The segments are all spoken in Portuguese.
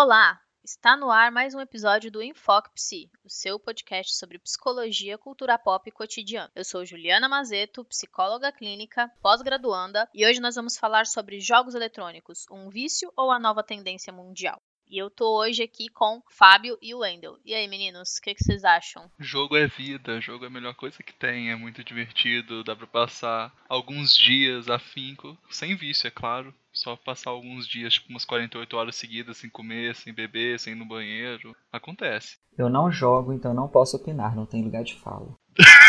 Olá! Está no ar mais um episódio do Enfoque Psi, o seu podcast sobre psicologia, cultura pop e cotidiano. Eu sou Juliana Mazeto, psicóloga clínica, pós-graduanda, e hoje nós vamos falar sobre jogos eletrônicos, um vício ou a nova tendência mundial. E eu tô hoje aqui com Fábio e o Wendel. E aí, meninos, o que, que, vocês acham? Jogo é vida, jogo é a melhor coisa que tem, é muito divertido, dá pra passar alguns dias afinco, sem vício, é claro. Só passar alguns dias, tipo umas 48 horas seguidas, sem comer, sem beber, sem ir no banheiro. Acontece. Eu não jogo, então não posso opinar, não tem lugar de fala.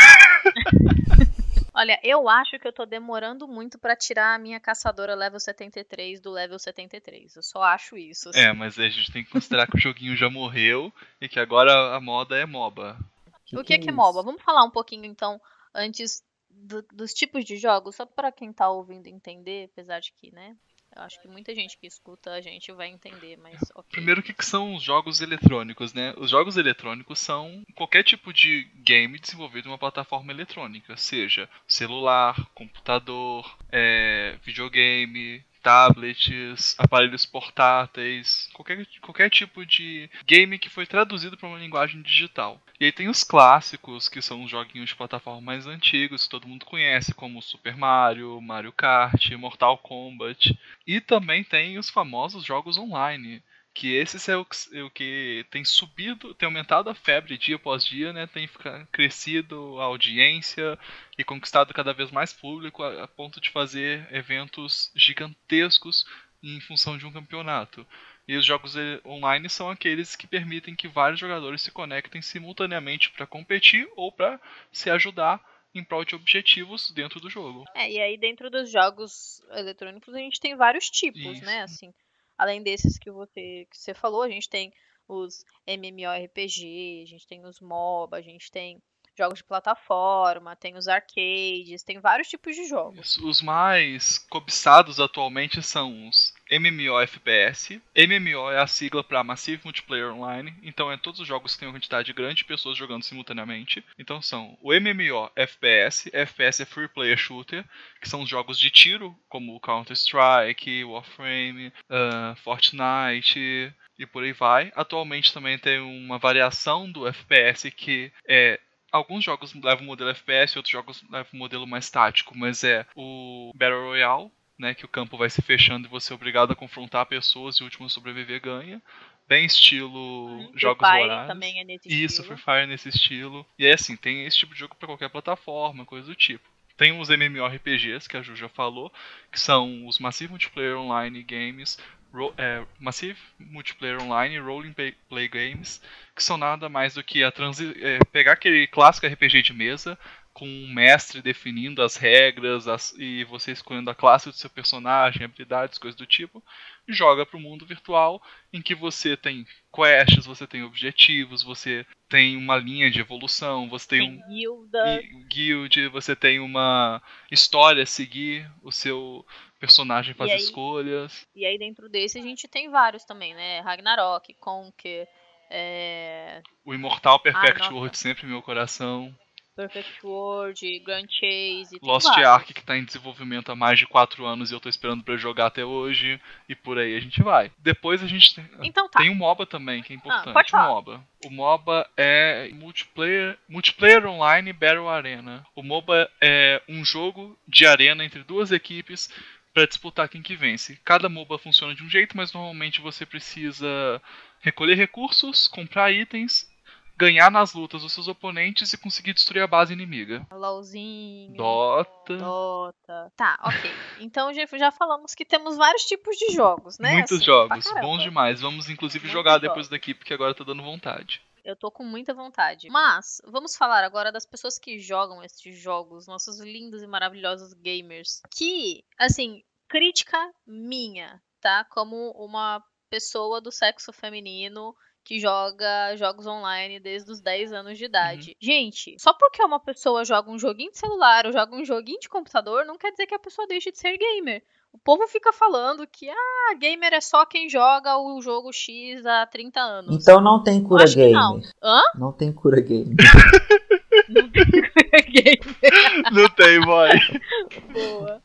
Olha, eu acho que eu tô demorando muito para tirar a minha caçadora level 73 do level 73. Eu só acho isso. Assim. É, mas a gente tem que considerar que o joguinho já morreu e que agora a moda é MOBA. Que o que, que é, é MOBA? Vamos falar um pouquinho então antes do, dos tipos de jogos, só para quem tá ouvindo entender, apesar de que, né, eu acho que muita gente que escuta a gente vai entender, mas ok. Primeiro, o que, que são os jogos eletrônicos, né? Os jogos eletrônicos são qualquer tipo de game desenvolvido em uma plataforma eletrônica, seja celular, computador, é, videogame, tablets, aparelhos portáteis, qualquer, qualquer tipo de game que foi traduzido para uma linguagem digital. E aí tem os clássicos, que são os joguinhos de plataforma mais antigos, que todo mundo conhece, como Super Mario, Mario Kart, Mortal Kombat. E também tem os famosos jogos online, que esse é o, que, o que tem subido, tem aumentado a febre dia após dia, né? Tem crescido a audiência e conquistado cada vez mais público a, a ponto de fazer eventos gigantescos em função de um campeonato. E os jogos online são aqueles que permitem que vários jogadores se conectem simultaneamente para competir ou para se ajudar em prol de objetivos dentro do jogo. É, e aí dentro dos jogos eletrônicos a gente tem vários tipos, né, Isso. né? Assim, Além desses que você, que você falou, a gente tem os MMORPG, a gente tem os MOBA, a gente tem jogos de plataforma, tem os arcades, tem vários tipos de jogos. Os mais cobiçados atualmente são os MMOFPS. MMO é a sigla para Massive Multiplayer Online, então é todos os jogos que têm uma quantidade grande de pessoas jogando simultaneamente. Então são o MMOFPS, FPS é Free Player Shooter, que são os jogos de tiro, como Counter-Strike, Warframe, uh, Fortnite e por aí vai. Atualmente também tem uma variação do FPS que é alguns jogos levam o modelo FPS, outros jogos levam o modelo mais tático, mas é o Battle Royale, né, que o campo vai se fechando e você é obrigado a confrontar pessoas e o último a sobreviver ganha. Bem estilo hum, jogos Free Fire horários. também é nesse Isso, estilo. Free Fire é nesse estilo. E é assim, tem esse tipo de jogo para qualquer plataforma, coisa do tipo. Tem os MMORPGs, que a Ju já falou, que são os Massive Multiplayer Online Games, ro é, Massive Multiplayer Online Rolling Play, play Games, que são nada mais do que a é, pegar aquele clássico RPG de mesa, com um mestre definindo as regras as, e você escolhendo a classe do seu personagem, habilidades, coisas do tipo, e joga para o mundo virtual em que você tem quests, você tem objetivos, você tem uma linha de evolução, você tem, tem um guilda. guild, você tem uma história a seguir, o seu personagem faz e aí, escolhas. E aí dentro desse a gente tem vários também, né? Ragnarok, Conker, é... o Imortal Perfect ah, World sempre meu coração. Perfect World, Grand Chase. Lost Ark, que está em desenvolvimento há mais de 4 anos e eu estou esperando para jogar até hoje. E por aí a gente vai. Depois a gente tem, então, tá. tem um MOBA também, que é importante. Ah, pode falar. MOBA. O MOBA é multiplayer, multiplayer Online Battle Arena. O MOBA é um jogo de arena entre duas equipes para disputar quem que vence. Cada MOBA funciona de um jeito, mas normalmente você precisa recolher recursos, comprar itens ganhar nas lutas os seus oponentes e conseguir destruir a base inimiga. LOLzinho. Dota. Dota. Tá, ok. Então já, já falamos que temos vários tipos de jogos, né? Muitos assim, jogos, bons demais. Vamos inclusive Muitos jogar depois jogos. daqui, porque agora tá dando vontade. Eu tô com muita vontade. Mas, vamos falar agora das pessoas que jogam esses jogos, nossos lindos e maravilhosos gamers. Que, assim, crítica minha, tá? Como uma pessoa do sexo feminino que joga jogos online desde os 10 anos de idade. Uhum. Gente, só porque uma pessoa joga um joguinho de celular ou joga um joguinho de computador, não quer dizer que a pessoa deixe de ser gamer. O povo fica falando que, ah, gamer é só quem joga o jogo X há 30 anos. Então não tem cura gamer. Não. Hã? Não tem cura gamer. não tem cura gamer. não tem, boy. Boa.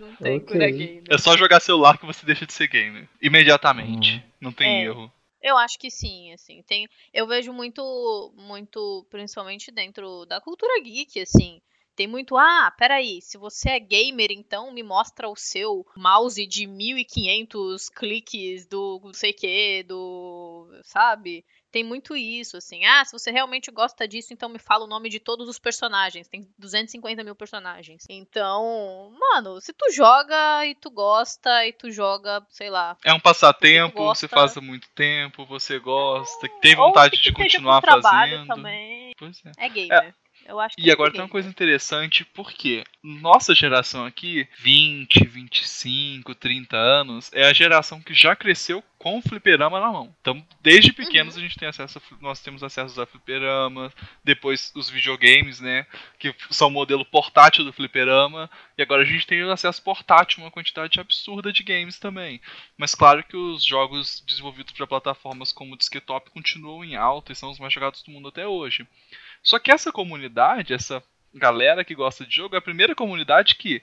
Não tem Ok. cura gamer. É só jogar celular que você deixa de ser gamer. Imediatamente. Hum. Não tem É. erro. Eu acho que sim, assim. Tem, eu vejo muito, muito, principalmente dentro da cultura geek, assim. Tem muito, ah, peraí, se você é gamer, então me mostra o seu mouse de 1500 cliques do não sei que, do. sabe? Tem muito isso, assim. Ah, se você realmente gosta disso, então me fala o nome de todos os personagens. Tem 250 mil personagens. Então, mano, se tu joga e tu gosta e tu joga, sei lá, É um passatempo, Você faz há muito tempo, você gosta, tem Ou vontade de continuar fazendo. Também. Pois é. É gamer. Eu acho E é agora tem uma coisa interessante, porque nossa geração aqui, 20, 25, 30 anos, é a geração que já cresceu com o fliperama na mão. Então, desde pequenos Uhum. a gente tem acesso a, nós temos acesso a fliperamas, depois os videogames, né, que são o modelo portátil do fliperama, e agora a gente tem acesso portátil uma quantidade absurda de games também. Mas claro que os jogos desenvolvidos para plataformas como o desktop continuam em alta e são os mais jogados do mundo até hoje. Só que essa comunidade, essa galera que gosta de jogo, é a primeira comunidade que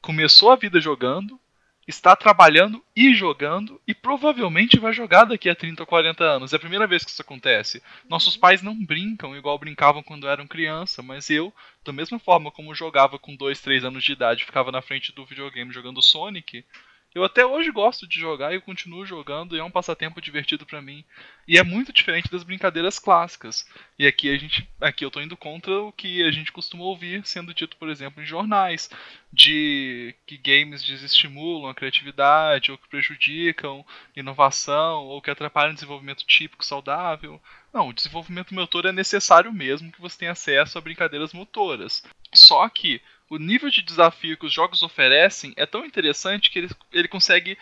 começou a vida jogando, está trabalhando e jogando e provavelmente vai jogar daqui a 30 ou 40 anos. É a primeira vez que isso acontece. Nossos pais não brincam igual brincavam quando eram criança, mas eu, da mesma forma como jogava com 2, 3 anos de idade, ficava na frente do videogame jogando Sonic, eu até hoje gosto de jogar e continuo jogando e é um passatempo divertido pra mim. E é muito diferente das brincadeiras clássicas. E aqui a gente, aqui eu tô indo contra o que a gente costuma ouvir sendo dito, por exemplo, em jornais, de que games desestimulam a criatividade ou que prejudicam inovação ou que atrapalham o desenvolvimento típico saudável. Não, o desenvolvimento motor é necessário mesmo que você tenha acesso a brincadeiras motoras. Só que o nível de desafio que os jogos oferecem é tão interessante que ele, ele consegue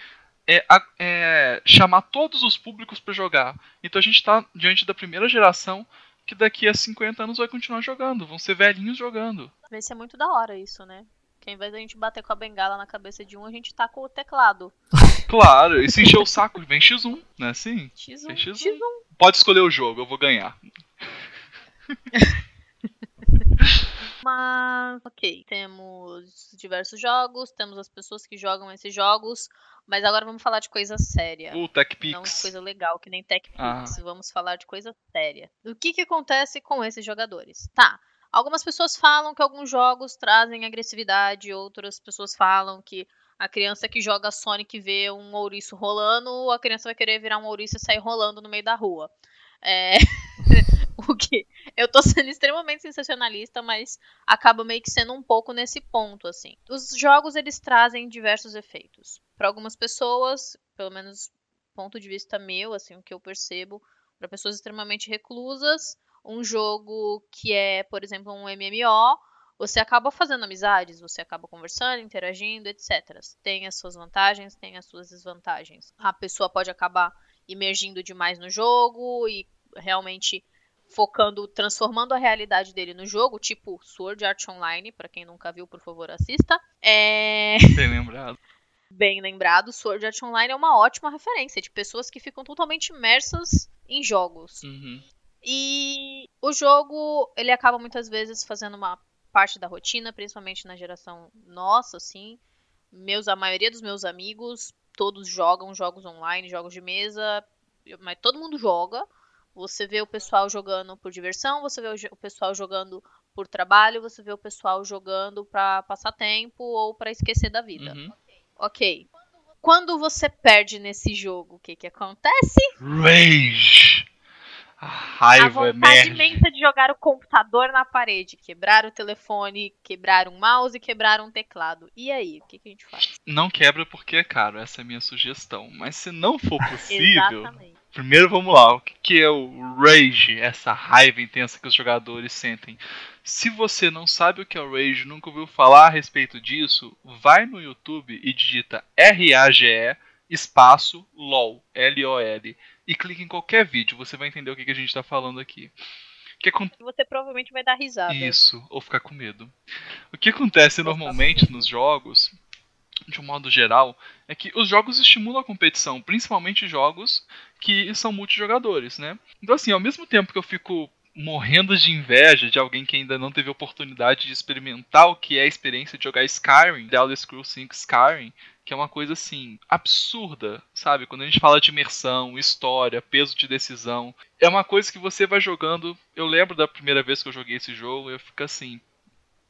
é, é, chamar todos os públicos para jogar. Então a gente está diante da primeira geração que daqui a 50 anos vai continuar jogando. Vão ser velhinhos jogando. Vai ser muito da hora isso, né? Que ao invés da gente bater com a bengala na cabeça de um, a gente tá com o teclado. Claro, e se encher o saco, vem X1, não é assim? X1, Tem X1. X1. Pode escolher o jogo, eu vou ganhar. Mas, ok, temos diversos jogos, temos as pessoas que jogam esses jogos, mas agora vamos falar de coisa séria. O Não de TechPix. coisa legal, que nem TechPix. Ah. Vamos falar de coisa séria. O que, que acontece com esses jogadores? Tá. Algumas pessoas falam que alguns jogos trazem agressividade, outras pessoas falam que a criança que joga Sonic vê um ouriço rolando, a criança vai querer virar um ouriço e sair rolando no meio da rua. É... que eu tô sendo extremamente sensacionalista, mas acaba meio que sendo um pouco nesse ponto assim. Os jogos eles trazem diversos efeitos. Para algumas pessoas, pelo menos ponto de vista meu, assim, o que eu percebo, para pessoas extremamente reclusas, um jogo que é, por exemplo, um MMO, você acaba fazendo amizades, você acaba conversando, interagindo, etc. Tem as suas vantagens, tem as suas desvantagens. A pessoa pode acabar imergindo demais no jogo e realmente focando, transformando a realidade dele no jogo, tipo Sword Art Online, para quem nunca viu, por favor, assista. É Bem lembrado. bem lembrado, Sword Art Online é uma ótima referência de pessoas que ficam totalmente imersas em jogos. Uhum. E o jogo, ele acaba muitas vezes fazendo uma parte da rotina, principalmente na geração nossa, assim. Meus, a maioria dos meus amigos, todos jogam jogos online, jogos de mesa, mas todo mundo joga. Você vê o pessoal jogando por diversão, você vê o, pessoal jogando por trabalho, você vê o pessoal jogando pra passar tempo ou pra esquecer da vida. Uhum. Ok. Quando você perde nesse jogo, o que que acontece? Rage. A a raiva vontade emerge. imensa de jogar o computador na parede, quebrar o telefone, quebrar um mouse, quebrar um teclado. E aí, o que, que a gente faz? Não quebra porque é caro, essa é a minha sugestão. Mas se não for possível, Exatamente. Primeiro vamos lá. O que é o rage? Essa raiva intensa que os jogadores sentem. Se você não sabe o que é o rage, nunca ouviu falar a respeito disso, vai no YouTube e digita R-A-G-E espaço LOL, L-O-L, e clica em qualquer vídeo, você vai entender o que, que a gente está falando aqui. O que Você provavelmente vai dar risada. Isso, ou ficar com medo. O que acontece normalmente nos jogos, de um modo geral, é que os jogos estimulam a competição, principalmente jogos que são multijogadores, né? Então assim, ao mesmo tempo que eu fico morrendo de inveja de alguém que ainda não teve oportunidade de experimentar o que é a experiência de jogar Skyrim, The Elder Scrolls 5 Skyrim, que é uma coisa assim absurda, sabe? Quando a gente fala de imersão, história, peso de decisão, é uma coisa que você vai jogando. Eu lembro da primeira vez que eu joguei esse jogo, eu fico assim,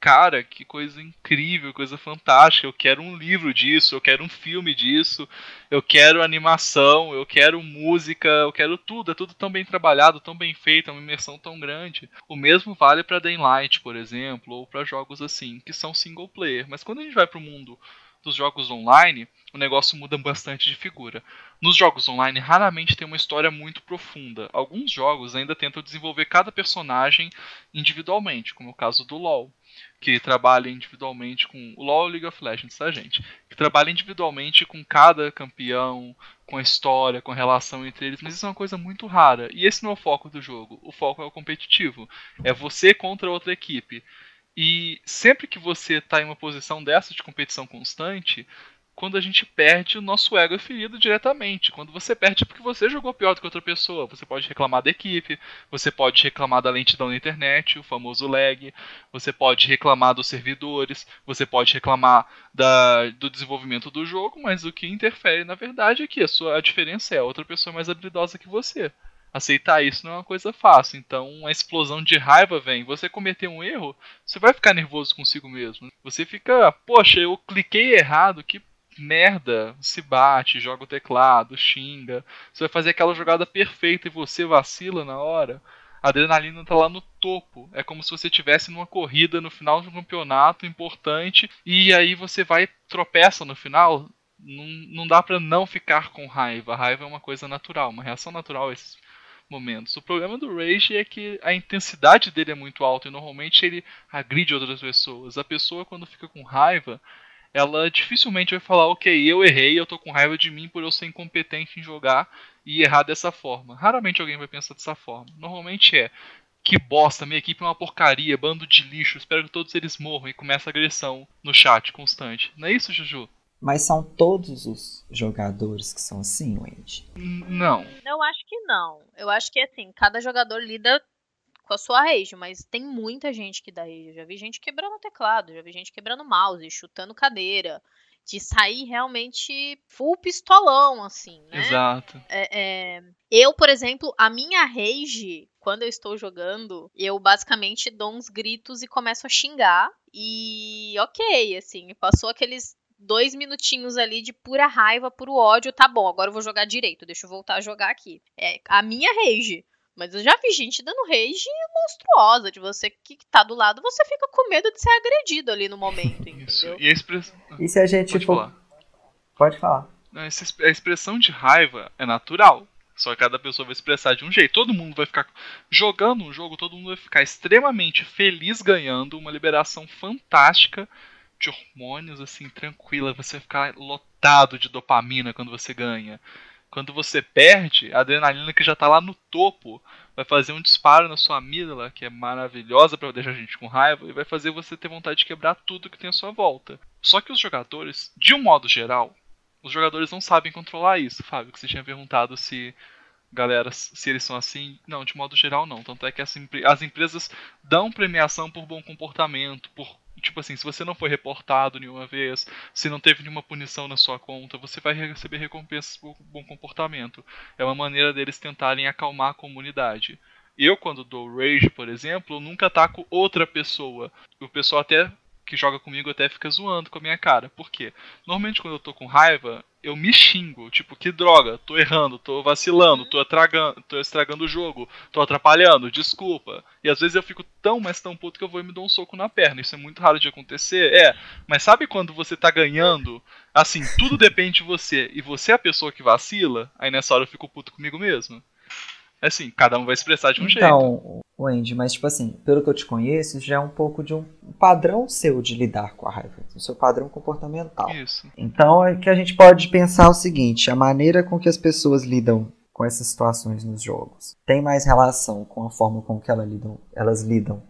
cara, que coisa incrível, coisa fantástica. Eu quero um livro disso, eu quero um filme disso, eu quero animação, eu quero música, eu quero tudo. É tudo tão bem trabalhado, tão bem feito, é uma imersão tão grande. O mesmo vale para Daylight, por exemplo, ou para jogos assim, que são single player. Mas quando a gente vai para o mundo dos jogos online, o negócio muda bastante de figura. Nos jogos online, raramente tem uma história muito profunda. Alguns jogos ainda tentam desenvolver cada personagem individualmente, como o caso do LoL que trabalha individualmente com o LoL League of Legends, tá, gente? Que trabalha individualmente com cada campeão, com a história, com a relação entre eles, mas isso é uma coisa muito rara. E esse não é o foco do jogo. O foco é o competitivo. É você contra outra equipe. E sempre que você está em uma posição dessa de competição constante, quando a gente perde, o nosso ego é ferido diretamente. Quando você perde é porque você jogou pior do que outra pessoa. Você pode reclamar da equipe, você pode reclamar da lentidão da internet, o famoso lag, você pode reclamar dos servidores, você pode reclamar da, do desenvolvimento do jogo, mas o que interfere na verdade é que a, sua, a diferença é a outra pessoa mais habilidosa que você. Aceitar isso não é uma coisa fácil, então a explosão de raiva vem. Você cometer um erro, você vai ficar nervoso consigo mesmo. Você fica, poxa, eu cliquei errado, que merda, se bate, joga o teclado, xinga. Você vai fazer aquela jogada perfeita e você vacila na hora. A adrenalina tá lá no topo. É como se você estivesse numa corrida no final de um campeonato importante e aí você vai tropeça no final. Não, não dá para não ficar com raiva. A raiva é uma coisa natural, uma reação natural esses momentos. O problema do Rage é que a intensidade dele é muito alta e normalmente ele agride outras pessoas. A pessoa quando fica com raiva, ela dificilmente vai falar, ok, eu errei, eu tô com raiva de mim por eu ser incompetente em jogar e errar dessa forma. Raramente alguém vai pensar dessa forma. Normalmente é, que bosta, minha equipe é uma porcaria, bando de lixo, espero que todos eles morram e começa a agressão no chat constante. Não é isso, Juju? Mas são todos os jogadores que são assim, Wendy? Não. Eu acho que não. Eu acho que assim, cada jogador lida com a sua rage, mas tem muita gente que dá rage. Eu já vi gente quebrando teclado, já vi gente quebrando mouse, chutando cadeira, de sair realmente full pistolão, assim, né? Exato. É, é... Eu, por exemplo, a minha rage, quando eu estou jogando, eu basicamente dou uns gritos e começo a xingar. E ok, assim, passou aqueles dois minutinhos ali de pura raiva, puro ódio, tá bom, agora eu vou jogar direito, deixa eu voltar a jogar aqui. É a minha rage. Mas eu já vi gente dando rage monstruosa de você que tá do lado, você fica com medo de ser agredido ali no momento, entendeu? E a expressão. E se a gente Pode for. falar. Pode falar. Não, A expressão de raiva é natural. Só que cada pessoa vai expressar de um jeito. Todo mundo vai ficar. Jogando um jogo, todo mundo vai ficar extremamente feliz ganhando, uma liberação fantástica de hormônios, assim, tranquila. Você ficar lotado de dopamina quando você ganha. Quando você perde, a adrenalina que já tá lá no topo vai fazer um disparo na sua amígdala, que é maravilhosa para deixar a gente com raiva, e vai fazer você ter vontade de quebrar tudo que tem à sua volta. Só que os jogadores, de um modo geral, os jogadores não sabem controlar isso, Fábio, que você tinha perguntado se galera, se eles são assim. Não, de modo geral não. Tanto é que as, as empresas dão premiação por bom comportamento, por tipo assim, se você não foi reportado nenhuma vez, se não teve nenhuma punição na sua conta, você vai receber recompensas por bom comportamento. É uma maneira deles tentarem acalmar a comunidade. Eu, quando dou rage, por exemplo, eu nunca ataco outra pessoa. O pessoal até que joga comigo até fica zoando com a minha cara. Por quê? Normalmente quando eu tô com raiva, eu me xingo. Tipo, que droga, tô errando, tô vacilando, tô, atragando, tô estragando o jogo, tô atrapalhando, desculpa. E às vezes eu fico tão, mas tão puto que eu vou e me dou um soco na perna. Isso é muito raro de acontecer. É, mas sabe quando você tá ganhando? Assim, tudo depende de você e você é a pessoa que vacila? Aí nessa hora eu fico puto comigo mesmo. Assim, cada um vai expressar de um jeito. Então, Wendy, mas tipo assim, pelo que eu te conheço, já é um pouco de um padrão seu de lidar com a raiva, o seu padrão comportamental. Isso. Então é que a gente pode pensar o seguinte: a maneira com que as pessoas lidam com essas situações nos jogos tem mais relação com a forma com que elas lidam, elas lidam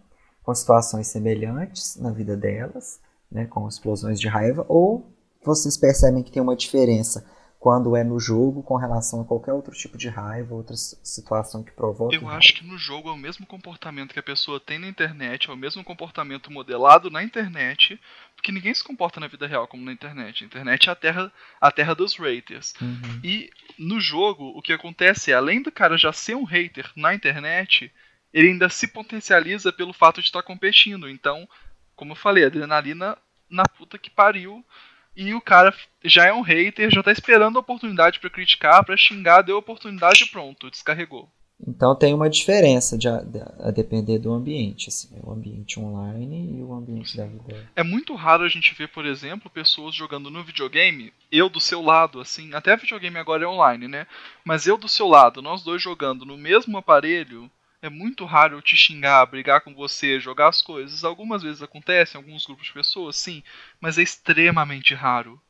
com situações semelhantes na vida delas, né, com explosões de raiva, ou vocês percebem que tem uma diferença quando é no jogo com relação a qualquer outro tipo de raiva, outra situação que provoque. Eu acho que no jogo é o mesmo comportamento que a pessoa tem na internet, é o mesmo comportamento modelado na internet, porque ninguém se comporta na vida real como na internet. A internet é a terra, a terra dos haters. Uhum. E no jogo, o que acontece é, além do cara já ser um hater na internet, ele ainda se potencializa pelo fato de estar competindo. Então, como eu falei, adrenalina na puta que pariu e o cara já é um hater, já tá esperando a oportunidade para criticar, para xingar, deu a oportunidade e pronto, descarregou. Então tem uma diferença de, a, de, a depender do ambiente, assim, o ambiente online e o ambiente da vida. É muito raro a gente ver, por exemplo, pessoas jogando no videogame, eu do seu lado, assim, até videogame agora é online, né? Mas eu do seu lado, nós dois jogando no mesmo aparelho, é muito raro eu te xingar, brigar com você, jogar as coisas. Algumas vezes acontece em alguns grupos de pessoas, sim, mas é extremamente raro.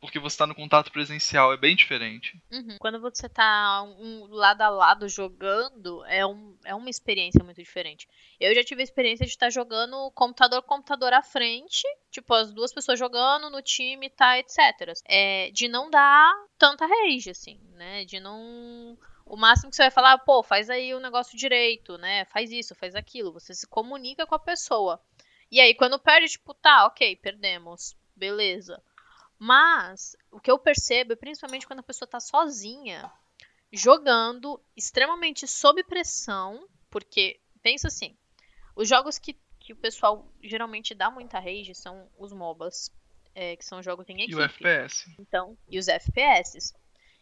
Porque você está no contato presencial, é bem diferente. Uhum. Quando você está um, lado a lado jogando, é, um, é uma experiência muito diferente. Eu já tive a experiência de estar tá jogando computador computador à frente, tipo, as duas pessoas jogando no time, tá, etc. É, de não dar tanta rage, assim, né? De não o máximo que você vai falar, pô, faz aí o negócio direito, né? Faz isso, faz aquilo. Você se comunica com a pessoa. E aí, quando perde, tipo, tá, ok, perdemos. Beleza. Mas, o que eu percebo, principalmente quando a pessoa tá sozinha, jogando, extremamente sob pressão, porque, pensa assim, os jogos que, que o pessoal geralmente dá muita rage são os MOBAs, é, que são jogos em equipe. E o FPS. Então, e os FPS.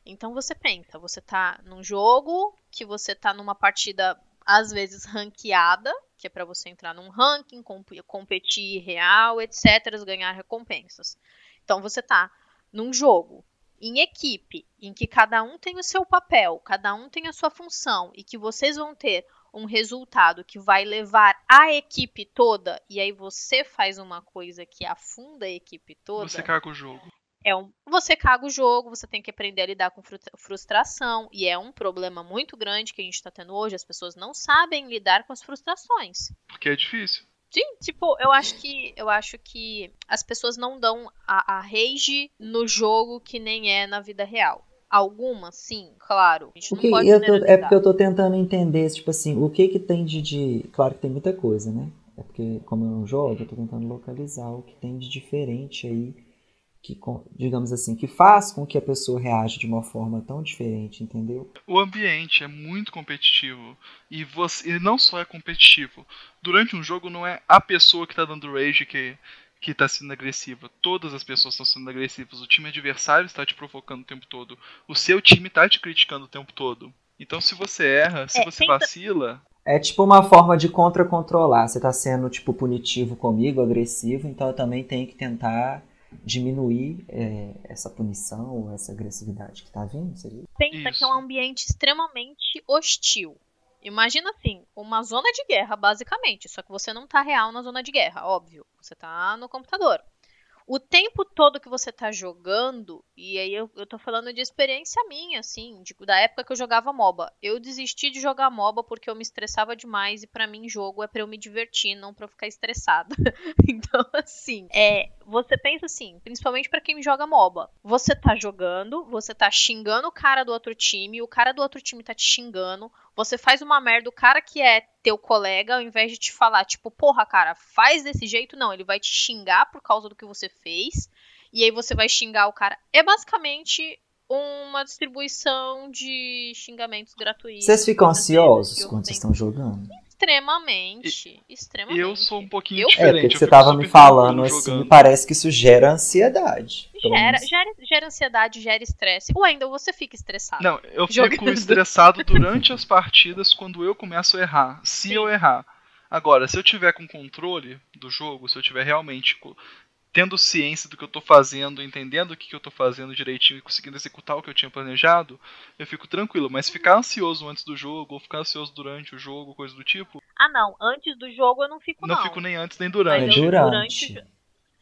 Então você pensa, você tá num jogo que você tá numa partida às vezes ranqueada, que é para você entrar num ranking, comp competir real, etc, ganhar recompensas. Então você tá num jogo em equipe, em que cada um tem o seu papel, cada um tem a sua função e que vocês vão ter um resultado que vai levar a equipe toda e aí você faz uma coisa que afunda a equipe toda. Você caga o jogo é um, você caga o jogo, você tem que aprender a lidar com frustração, e é um problema muito grande que a gente está tendo hoje. As pessoas não sabem lidar com as frustrações. Porque é difícil. Sim, tipo, eu acho que eu acho que as pessoas não dão a, a rage no jogo que nem é na vida real. Algumas, sim, claro. A gente o que, não pode eu tô, é porque eu tô tentando entender, tipo assim, o que que tem de, de. Claro que tem muita coisa, né? É porque, como eu não jogo, eu tô tentando localizar o que tem de diferente aí que, digamos assim, que faz com que a pessoa reaja de uma forma tão diferente, entendeu? O ambiente é muito competitivo e você e não só é competitivo. Durante um jogo não é a pessoa que está dando rage que que está sendo agressiva. Todas as pessoas estão sendo agressivas. O time adversário está te provocando o tempo todo. O seu time está te criticando o tempo todo. Então, se você erra, se é, você tenta... vacila, é tipo uma forma de contra-controlar. Você está sendo, tipo, punitivo comigo, agressivo, então eu também tenho que tentar diminuir é, essa punição, essa agressividade que está vindo? Seria? Pensa Isso. que é um ambiente extremamente hostil. Imagina assim, uma zona de guerra, basicamente. Só que você não está real na zona de guerra, óbvio. Você está no computador o tempo todo que você tá jogando, e aí eu, eu tô falando de experiência minha, assim, de, da época que eu jogava MOBA. Eu desisti de jogar MOBA porque eu me estressava demais e para mim jogo é para eu me divertir, não para eu ficar estressada. então, assim, é, você pensa assim, principalmente para quem joga MOBA. Você tá jogando, você tá xingando o cara do outro time, o cara do outro time tá te xingando, você faz uma merda, o cara que é teu colega, ao invés de te falar, tipo, porra, cara, faz desse jeito, não, ele vai te xingar por causa do que você fez, e aí você vai xingar o cara. É basicamente uma distribuição de xingamentos gratuitos. Vocês ficam ansiosos quando vocês estão jogando? Extremamente, extremamente. Eu sou um pouquinho eu diferente. É, porque você tava me falando assim, me parece que isso gera ansiedade. Gera, gera, gera, ansiedade, gera estresse. O Wendel, você fica estressado. Não, eu jogando. fico estressado durante as partidas quando eu começo a errar. Se Sim. eu errar. Agora, se eu tiver com controle do jogo, se eu tiver realmente tendo ciência do que eu estou fazendo, entendendo o que, que eu estou fazendo direitinho e conseguindo executar o que eu tinha planejado, eu fico tranquilo. Mas ficar ansioso antes do jogo, ou ficar ansioso durante o jogo, coisa do tipo. Ah, não. Antes do jogo eu não fico, não. Não fico nem antes nem durante. Mas eu, durante. durante.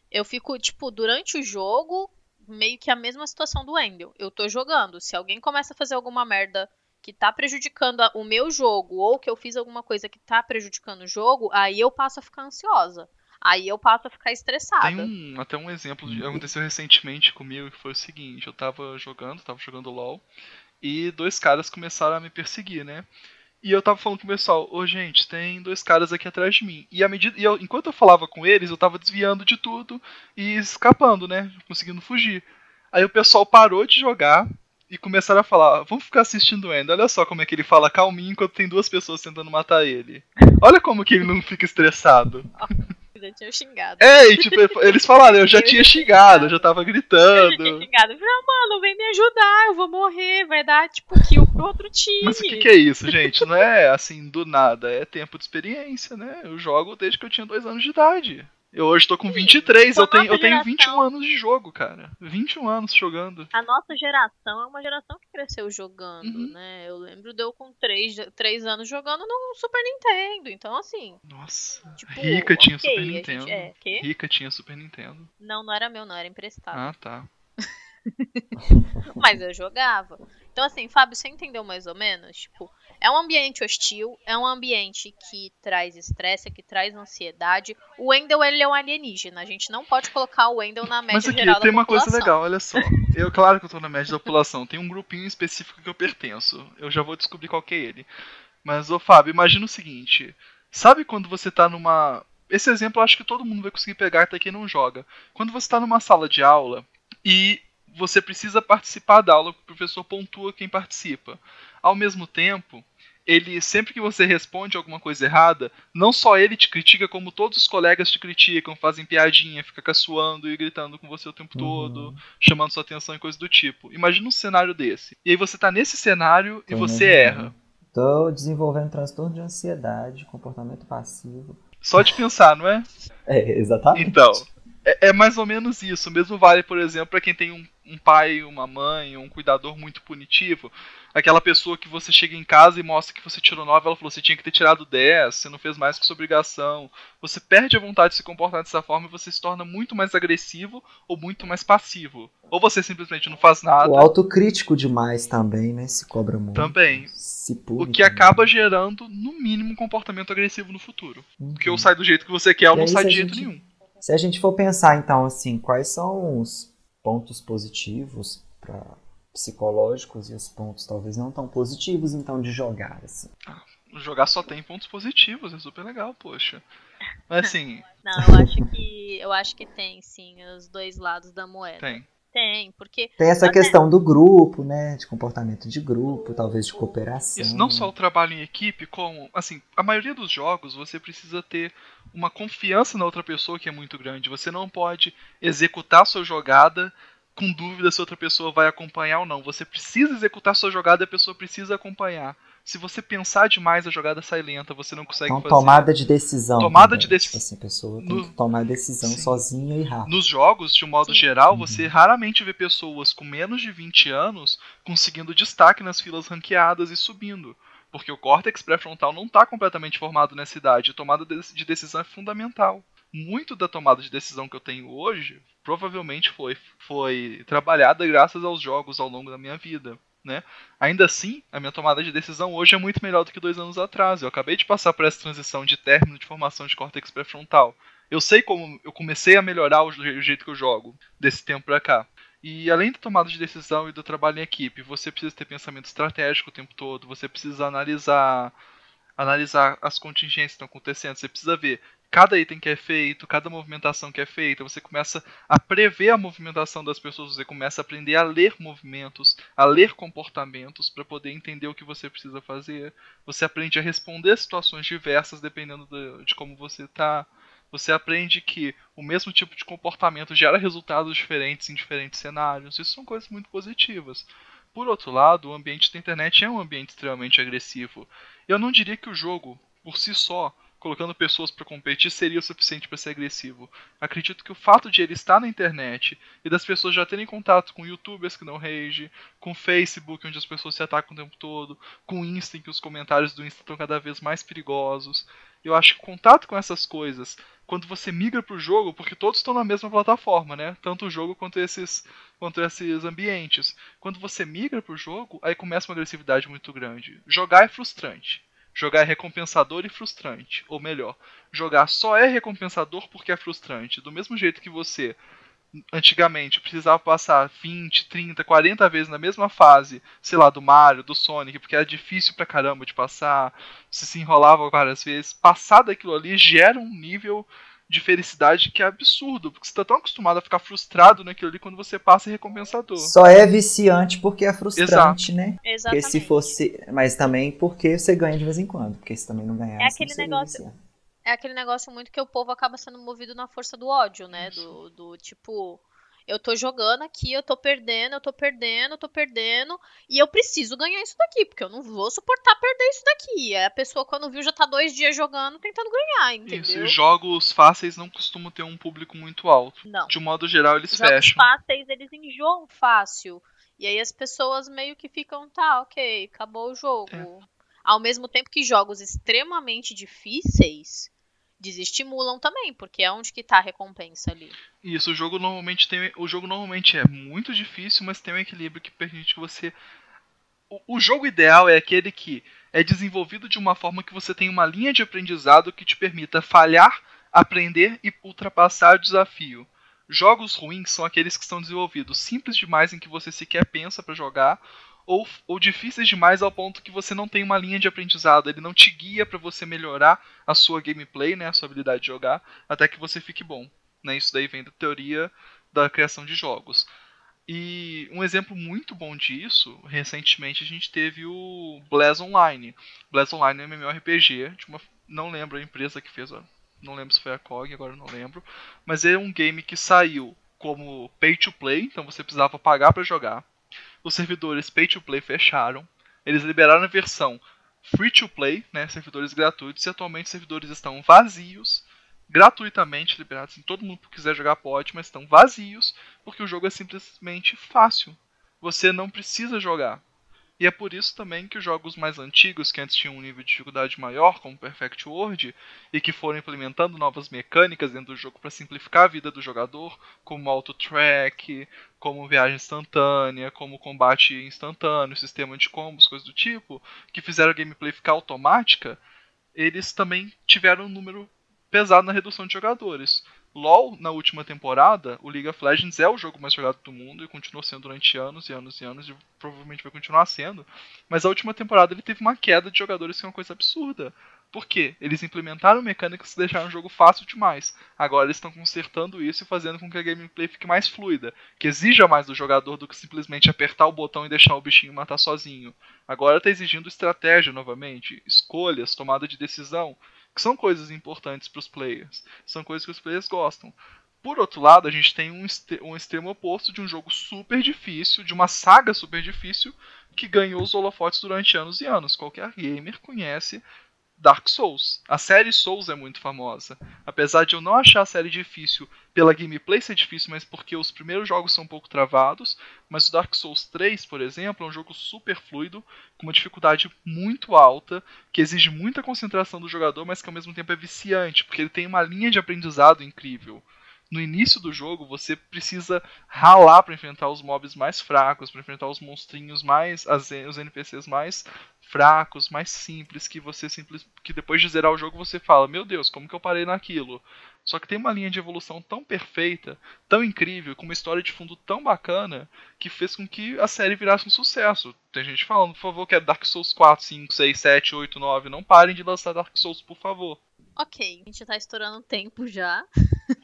Eu fico, tipo, durante o jogo, meio que a mesma situação do Wendel. Eu tô jogando. Se alguém começa a fazer alguma merda que tá prejudicando o meu jogo, ou que eu fiz alguma coisa que tá prejudicando o jogo, aí eu passo a ficar ansiosa. Aí eu passo a ficar estressada. Tem um, até um exemplo que aconteceu recentemente comigo que foi o seguinte, eu tava jogando, tava jogando LOL, e dois caras começaram a me perseguir, né? E eu tava falando com o pessoal, ô oh, gente, tem dois caras aqui atrás de mim. E, à medida, e eu, enquanto eu falava com eles, eu tava desviando de tudo e escapando, né? Conseguindo fugir. Aí o pessoal parou de jogar e começaram a falar: vamos ficar assistindo o. Olha só como é que ele fala calminho enquanto tem duas pessoas tentando matar ele. Olha como que ele não fica estressado. Já tinha xingado. É, e tipo, eles falaram, eu já tinha xingado, eu já tava gritando. Eu já tinha xingado. Eu falei, ah, mano, vem me ajudar, eu vou morrer, vai dar, tipo, kill pro outro time. Mas o que, que é isso, gente? Não é assim, do nada, é tempo de experiência, né? Eu jogo desde que eu tinha dois anos de idade. Eu hoje tô com 23, eu tenho, eu tenho 21 anos de jogo, cara. 21 anos jogando. A nossa geração é uma geração que cresceu jogando, uhum. né? Eu lembro de eu com 3, 3 anos jogando no Super Nintendo. Então, assim. Nossa. Tipo, Rica tinha okay, Super Nintendo. Gente, é, Rica tinha Super Nintendo. Não, não era meu, não, era emprestado. Ah, tá. Mas eu jogava. Então, assim, Fábio, você entendeu mais ou menos? Tipo, é um ambiente hostil, é um ambiente que traz estresse, que traz ansiedade. O Wendell, ele é um alienígena. A gente não pode colocar o Wendell na média Mas aqui, geral tem uma população. coisa legal, olha só. Eu, claro que eu tô na média da população. Tem um grupinho específico que eu pertenço. Eu já vou descobrir qual que é ele. Mas, ô Fábio, imagina o seguinte. Sabe quando você tá numa... Esse exemplo eu acho que todo mundo vai conseguir pegar até quem não joga. Quando você tá numa sala de aula e você precisa participar da aula, o professor pontua quem participa. Ao mesmo tempo, ele sempre que você responde alguma coisa errada, não só ele te critica, como todos os colegas te criticam, fazem piadinha, fica caçoando e gritando com você o tempo uhum. todo, chamando sua atenção e coisa do tipo. Imagina um cenário desse. E aí você tá nesse cenário Tô e você erra. Tô desenvolvendo transtorno de ansiedade, comportamento passivo. Só de pensar, não é? É, exatamente. Então, é, é mais ou menos isso. O mesmo vale, por exemplo, para quem tem um, um pai, uma mãe, um cuidador muito punitivo aquela pessoa que você chega em casa e mostra que você tirou 9, ela falou, você tinha que ter tirado 10, você não fez mais que sua obrigação. Você perde a vontade de se comportar dessa forma e você se torna muito mais agressivo ou muito mais passivo. Ou você simplesmente não faz nada. O autocrítico demais também, né? Se cobra muito. Também. Se pune, o que também. acaba gerando, no mínimo, um comportamento agressivo no futuro. Uhum. Porque ou sai do jeito que você quer ou não sai de jeito gente, nenhum. Se a gente for pensar, então, assim, quais são os pontos positivos para psicológicos e os pontos talvez não tão positivos, então, de jogar, assim. Ah, jogar só tem pontos positivos, é super legal, poxa. Mas assim. não, eu acho que. Eu acho que tem, sim, os dois lados da moeda. Tem. Tem, porque. Tem essa questão do grupo, né? De comportamento de grupo, talvez de cooperação. Isso, não só o trabalho em equipe, como. Assim, a maioria dos jogos você precisa ter uma confiança na outra pessoa que é muito grande. Você não pode executar sua jogada com dúvida se outra pessoa vai acompanhar ou não. Você precisa executar sua jogada e a pessoa precisa acompanhar. Se você pensar demais, a jogada sai lenta, você não consegue então, fazer. tomada de decisão. Tomada também. de decisão. Tipo assim, a pessoa tem no... que tomar decisão Sim. sozinha e rápido. Nos jogos, de um modo Sim. geral, uhum. você raramente vê pessoas com menos de 20 anos conseguindo destaque nas filas ranqueadas e subindo. Porque o córtex pré-frontal não está completamente formado nessa idade. A tomada de decisão é fundamental muito da tomada de decisão que eu tenho hoje provavelmente foi, foi trabalhada graças aos jogos ao longo da minha vida. Né? Ainda assim, a minha tomada de decisão hoje é muito melhor do que dois anos atrás. Eu acabei de passar por essa transição de término de formação de córtex pré-frontal. Eu sei como eu comecei a melhorar o jeito que eu jogo desse tempo pra cá. E além da tomada de decisão e do trabalho em equipe, você precisa ter pensamento estratégico o tempo todo, você precisa analisar analisar as contingências que estão acontecendo, você precisa ver cada item que é feito, cada movimentação que é feita, você começa a prever a movimentação das pessoas, você começa a aprender a ler movimentos, a ler comportamentos para poder entender o que você precisa fazer. Você aprende a responder situações diversas dependendo de, de como você está. Você aprende que o mesmo tipo de comportamento gera resultados diferentes em diferentes cenários. Isso são coisas muito positivas. Por outro lado, o ambiente da internet é um ambiente extremamente agressivo. Eu não diria que o jogo, por si só, colocando pessoas para competir seria o suficiente para ser agressivo. Acredito que o fato de ele estar na internet e das pessoas já terem contato com youtubers que não rage, com Facebook onde as pessoas se atacam o tempo todo, com Insta em que os comentários do Insta estão cada vez mais perigosos. Eu acho que o contato com essas coisas, quando você migra para o jogo, porque todos estão na mesma plataforma, né? Tanto o jogo quanto esses, quanto esses ambientes. Quando você migra para o jogo, aí começa uma agressividade muito grande. Jogar é frustrante Jogar é recompensador e frustrante. Ou melhor, jogar só é recompensador porque é frustrante. Do mesmo jeito que você antigamente precisava passar 20, 30, 40 vezes na mesma fase, sei lá, do Mario, do Sonic, porque era difícil pra caramba de passar, você se enrolava várias vezes. Passar daquilo ali gera um nível de felicidade que é absurdo, porque você tá tão acostumado a ficar frustrado naquilo ali quando você passa é recompensador. Só é viciante porque é frustrante, Exato. né? Exatamente. Porque se fosse. Mas também porque você ganha de vez em quando. Porque se também não ganhasse. É aquele negócio- viciante. É aquele negócio muito que o povo acaba sendo movido na força do ódio, né? Do, do tipo, eu tô jogando aqui, eu tô perdendo, eu tô perdendo, eu tô perdendo, e eu preciso ganhar isso daqui, porque eu não vou suportar perder isso daqui. A pessoa, quando viu, já tá dois dias jogando, tentando ganhar, Isso, entendeu? e jogos fáceis não costumam ter um público muito alto. Não. De um modo geral, eles Jogos fecham. fáceis, eles enjoam fácil. E aí as pessoas meio que ficam, tá, ok, acabou o jogo. É. Ao mesmo tempo que jogos extremamente difíceis desestimulam também, porque é onde que tá a recompensa ali. Isso, o jogo normalmente tem. O jogo normalmente é muito difícil, mas tem um equilíbrio que permite que você. O, o jogo ideal é aquele que é desenvolvido de uma forma que você tem uma linha de aprendizado que te permita falhar, aprender e ultrapassar o desafio. Jogos ruins são aqueles que são desenvolvidos simples demais em que você sequer pensa para jogar, ou, ou difíceis demais ao ponto que você não tem uma linha de aprendizado, ele não te guia para você melhorar a sua gameplay, né, a sua habilidade de jogar, até que você fique bom. Né? Isso daí vem da teoria da criação de jogos. E um exemplo muito bom disso, recentemente a gente teve o Blaz Online. Blaz Online é um MMORPG, de uma, não lembro a empresa que fez, não lembro se foi a COG, agora não lembro, mas é um game que saiu como pay to play, então você precisava pagar para jogar. Os servidores pay to play fecharam, eles liberaram a versão free to play, né, servidores gratuitos, e atualmente os servidores estão vazios, gratuitamente liberados. Todo mundo que quiser jogar pode, mas estão vazios, porque o jogo é simplesmente fácil. Você não precisa jogar. E é por isso também que os jogos mais antigos, que antes tinham um nível de dificuldade maior, como Perfect World, e que foram implementando novas mecânicas dentro do jogo para simplificar a vida do jogador, como auto-track, como viagem instantânea, como combate instantâneo, sistema de combos, coisas do tipo, que fizeram a gameplay ficar automática, eles também tiveram um número pesado na redução de jogadores. LoL, na última temporada, o League of Legends é o jogo mais jogado do mundo e continuou sendo durante anos e anos e anos e provavelmente vai continuar sendo. Mas a última temporada ele teve uma queda de jogadores que é uma coisa absurda. Por quê? Eles implementaram mecânicas que deixaram o jogo fácil demais. Agora eles estão consertando isso e fazendo com que a gameplay fique mais fluida, que exija mais do jogador do que simplesmente apertar o botão e deixar o bichinho matar sozinho. Agora está exigindo estratégia novamente, escolhas, tomada de decisão, que são coisas importantes para os players, são coisas que os players gostam. Por outro lado, a gente tem um, um extremo oposto de um jogo super difícil, de uma saga super difícil, que ganhou os holofotes durante anos e anos. Qualquer gamer conhece Dark Souls. A série Souls é muito famosa. Apesar de eu não achar a série difícil pela gameplay ser difícil, mas porque os primeiros jogos são um pouco travados. Mas o Dark Souls 3, por exemplo, é um jogo super fluido, com uma dificuldade muito alta, que exige muita concentração do jogador, mas que ao mesmo tempo é viciante, porque ele tem uma linha de aprendizado incrível. No início do jogo, você precisa ralar para enfrentar os mobs mais fracos, para enfrentar os monstrinhos mais. As, os NPCs mais fracos, mais simples, que você simples, que depois de zerar o jogo você fala, meu Deus, como que eu parei naquilo? Só que tem uma linha de evolução tão perfeita, tão incrível, com uma história de fundo tão bacana, que fez com que a série virasse um sucesso. Tem gente falando, por favor, que é Dark Souls 4, 5, 6, 7, 8, 9, não parem de lançar Dark Souls, por favor. Ok, a gente tá estourando tempo já.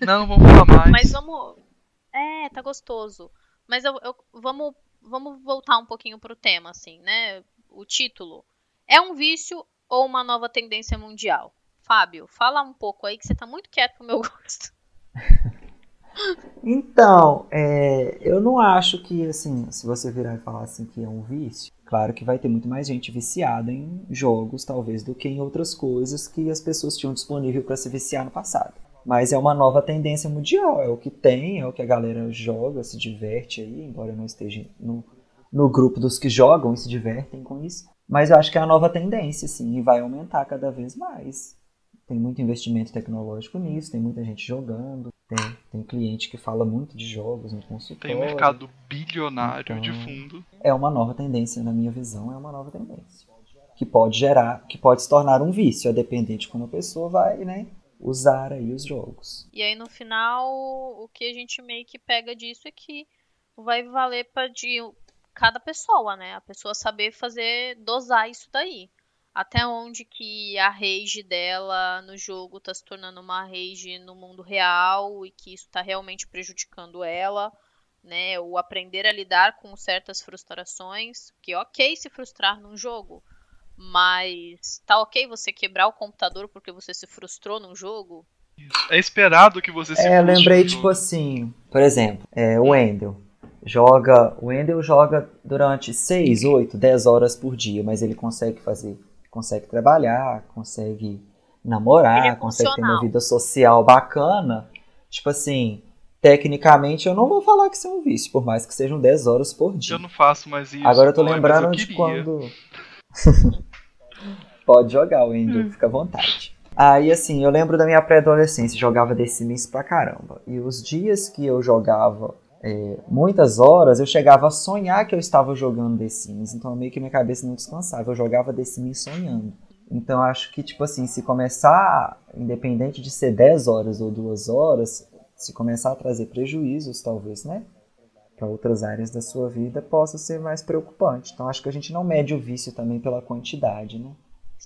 Não, vamos falar mais. Mas vamos. É, tá gostoso. Mas eu, eu- vamos, vamos voltar um pouquinho pro tema, assim, né? O título. É um vício ou uma nova tendência mundial? Fábio, fala um pouco aí que você tá muito quieto pro meu gosto. Então, é, eu não acho que, assim, se você virar e falar assim que é um vício, claro que vai ter muito mais gente viciada em jogos, talvez, do que em outras coisas que as pessoas tinham disponível para se viciar no passado. Mas é uma nova tendência mundial, é o que tem, é o que a galera joga, se diverte aí, embora eu não esteja no, no grupo dos que jogam e se divertem com isso. Mas eu acho que é a nova tendência, sim, e vai aumentar cada vez mais. Tem muito investimento tecnológico nisso, tem muita gente jogando, tem, tem cliente que fala muito de jogos no consultório. Tem um mercado bilionário de Então- fundo. É uma nova tendência, na minha visão, é uma nova tendência. que pode gerar, que pode se tornar um vício, é dependente de como a pessoa vai, né, usar aí os jogos. E aí no final, o que a gente meio que pega disso é que vai valer para de cada pessoa, né? A pessoa saber fazer dosar isso daí. Até onde que a rage dela no jogo tá se tornando uma rage no mundo real e que isso tá realmente prejudicando ela, né? O aprender a lidar com certas frustrações, que é ok se frustrar num jogo, mas tá ok você quebrar o computador porque você se frustrou num jogo? É esperado que você se É, lembrei, tipo assim, por exemplo, é, o Wendel joga. O Wendel joga durante 6, 8, 10 horas por dia, mas ele consegue fazer. Consegue trabalhar, consegue namorar, é consegue ter uma vida social bacana. Tipo assim, tecnicamente eu não vou falar que isso é um vício, por mais que sejam 10 horas por dia. Eu não faço mais isso. Agora eu tô lembrando eu de quando. Pode jogar, Wendel, Hum. fica à vontade. Aí, assim, eu lembro da minha pré-adolescência, jogava The Sims pra caramba. E os dias que eu jogava é, muitas horas, eu chegava a sonhar que eu estava jogando The Sims. Então, meio que minha cabeça não descansava. Eu jogava The Sims sonhando. Então, acho que, tipo assim, se começar, independente de ser 10 horas ou 2 horas, se começar a trazer prejuízos, talvez, né? Para outras áreas da sua vida, possa ser mais preocupante. Então, acho que a gente não mede o vício também pela quantidade, né?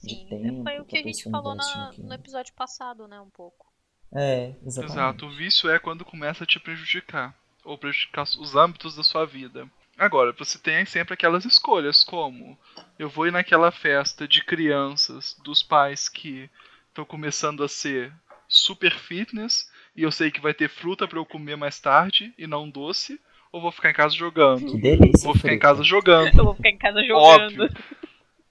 De Sim, tempo foi o que a a gente falou na- naquilo. no episódio passado, né, um pouco. É, exatamente. Exato. O vício é quando começa a te prejudicar. Ou prejudicar os âmbitos da sua vida. Agora, você tem sempre aquelas escolhas, como eu vou ir naquela festa de crianças dos pais que estão começando a ser super fitness e eu sei que vai ter fruta pra eu comer mais tarde e não doce, ou vou ficar em casa jogando. Que delícia. Vou ficar em casa jogando. Eu vou ficar em casa jogando. Óbvio.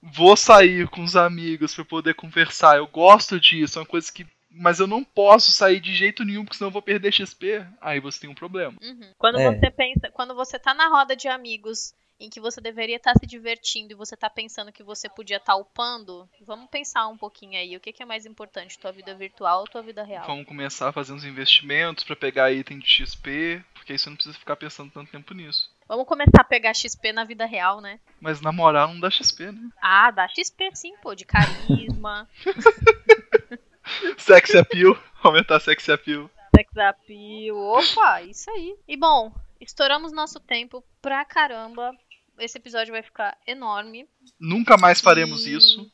Vou sair com os amigos pra poder conversar. Eu gosto disso, é uma coisa que. Mas eu não posso sair de jeito nenhum, porque senão eu vou perder XP. Aí você tem um problema. Uhum. Quando É. você pensa, quando você tá na roda de amigos em que você deveria estar se divertindo e você tá pensando que você podia estar upando, vamos pensar um pouquinho aí. O que, que é mais importante, tua vida virtual ou tua vida real? Vamos começar a fazer uns investimentos pra pegar item de XP, porque aí você não precisa ficar pensando tanto tempo nisso. Vamos começar a pegar XP na vida real, né? Mas namorar não dá XP, né? Ah, dá XP sim, pô, de carisma, Sex appeal, aumentar sex appeal. sex appeal. Opa, isso aí. E bom, estouramos nosso tempo pra caramba. Esse episódio vai ficar enorme. Nunca mais faremos E- isso.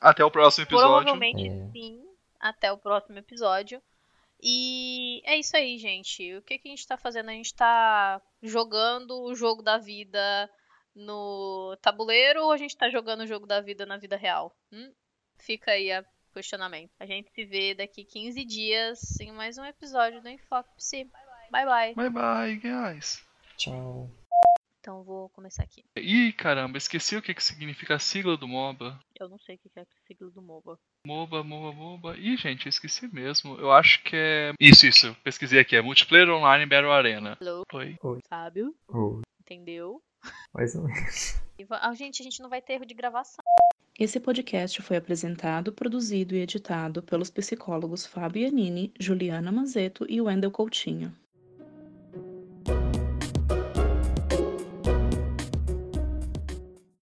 Até o próximo episódio. Provavelmente É. sim. Até o próximo episódio. E é isso aí, gente. O que, que a gente tá fazendo? A gente tá jogando o jogo da vida no tabuleiro ou a gente tá jogando o jogo da vida na vida real? Hum? Fica aí a questionamento. A gente se vê daqui 15 dias em mais um episódio do Enfoque Psi. Bye bye. Bye bye, guys. Tchau. Então vou começar aqui. Ih, caramba, esqueci o que, que significa a sigla do MOBA. Eu não sei o que que é a sigla do MOBA. MOBA, MOBA, MOBA. Ih, gente, eu esqueci mesmo. Eu acho que é. Isso, isso. eu Pesquisei aqui. É Multiplayer Online Battle Arena. Hello? Oi. Fábio? Oh, Entendeu? mais ou menos. Ah, gente, a gente não vai ter erro de gravação. Esse podcast foi apresentado, produzido e editado pelos psicólogos Fábio Iannini, Juliana Mazeto e Wendel Coutinho.